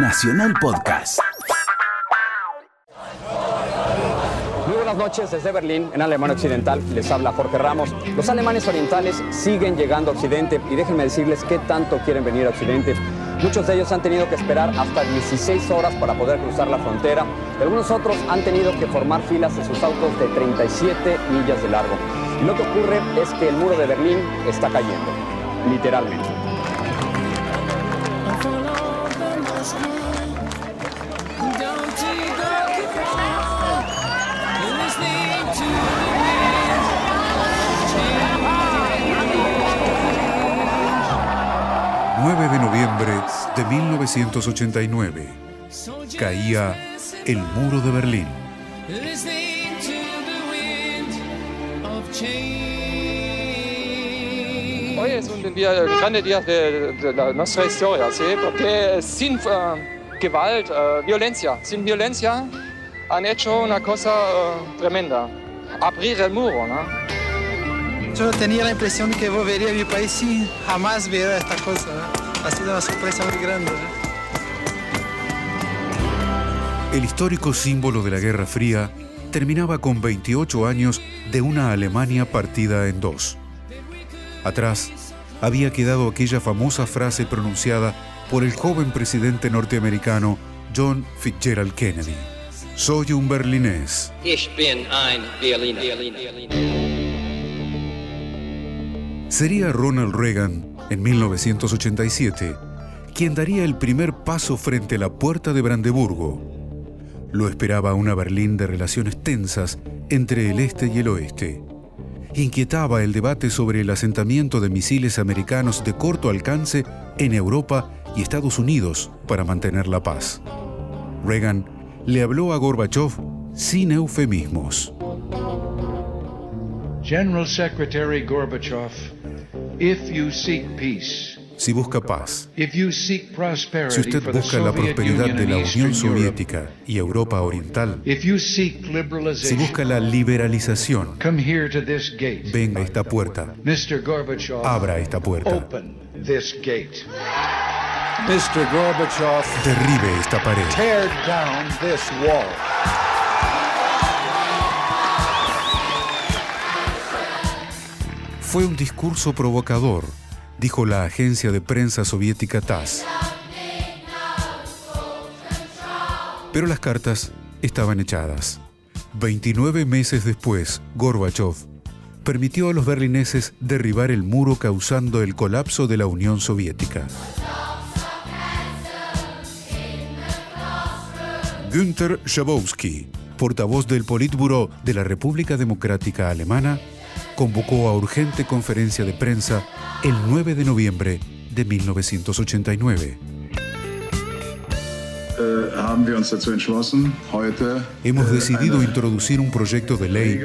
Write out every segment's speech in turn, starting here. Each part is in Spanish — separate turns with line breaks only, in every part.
Nacional Podcast.
Muy buenas noches desde Berlín, en Alemania Occidental. Les habla Jorge Ramos. Los alemanes orientales siguen llegando a Occidente y déjenme decirles qué tanto quieren venir a Occidente. Muchos de ellos han tenido que esperar hasta 16 horas para poder cruzar la frontera. Algunos otros han tenido que formar filas en sus autos de 37 millas de largo. Y lo que ocurre es que el muro de Berlín está cayendo, literalmente.
De 1989 caía el muro de Berlín.
Hoy es un día, grande día de, de, nuestra historia, ¿sí? porque sin uh, Gewalt, uh, violencia, sin violencia han hecho una cosa uh, tremenda, abrir el muro. ¿no?
Yo tenía la impresión que volvería a mi país sin jamás ver esta cosa. Ha sido una sorpresa muy grande.
El histórico símbolo de la Guerra Fría terminaba con 28 años de una Alemania partida en dos. Atrás había quedado aquella famosa frase pronunciada por el joven presidente norteamericano John Fitzgerald Kennedy. Soy un berlinés. Ich bin ein Berliner. Sería Ronald Reagan, en 1987, quien daría el primer paso frente a la puerta de Brandeburgo. Lo esperaba una Berlín de relaciones tensas entre el este y el oeste inquietaba el debate sobre el asentamiento de misiles americanos de corto alcance en Europa y Estados Unidos para mantener la paz. Reagan le habló a Gorbachev sin eufemismos.
General Secretary Gorbachev, if you seek peace,
si busca paz, si usted busca la prosperidad de la Unión Soviética y Europa Oriental, si busca la liberalización, venga a esta puerta, abra esta puerta.
Mr. Gorbachev,
derribe esta pared. Fue un discurso provocador dijo la agencia de prensa soviética TASS. Pero las cartas estaban echadas. 29 meses después, Gorbachev permitió a los berlineses derribar el muro causando el colapso de la Unión Soviética. Günther Schabowski, portavoz del Politburo de la República Democrática Alemana, convocó a urgente conferencia de prensa el 9 de noviembre de 1989.
Äh,
Hemos äh, decidido introducir un proyecto de ley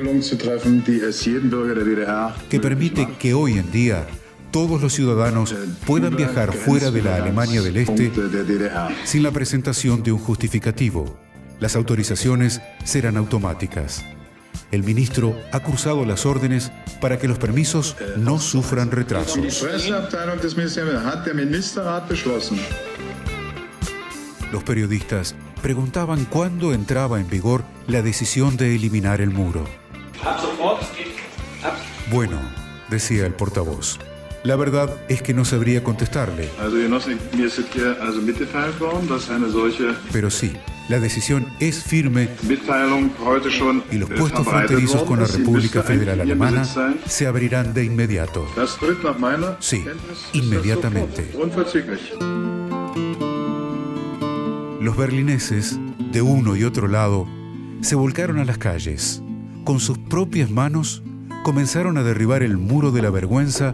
que permite que hoy en día todos los ciudadanos puedan viajar fuera de la Alemania del Este sin la presentación de un justificativo. Las autorizaciones serán automáticas. El ministro ha cruzado las órdenes para que los permisos no sufran retrasos. Los periodistas preguntaban cuándo entraba en vigor la decisión de eliminar el muro. Bueno, decía el portavoz. La verdad es que no sabría contestarle. Pero sí, la decisión es firme y los puestos fronterizos con la República Federal Alemana se abrirán de inmediato. Sí, inmediatamente. Los berlineses, de uno y otro lado, se volcaron a las calles. Con sus propias manos comenzaron a derribar el muro de la vergüenza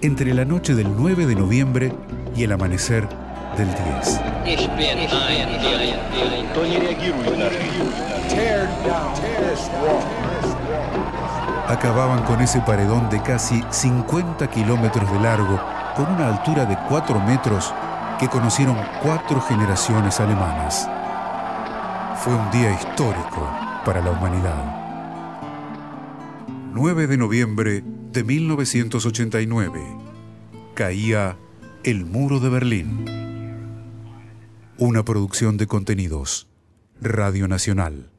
entre la noche del 9 de noviembre y el amanecer del 10. Acababan con ese paredón de casi 50 kilómetros de largo, con una altura de 4 metros que conocieron cuatro generaciones alemanas. Fue un día histórico para la humanidad. 9 de noviembre de 1989. Caía el muro de Berlín. Una producción de contenidos. Radio Nacional.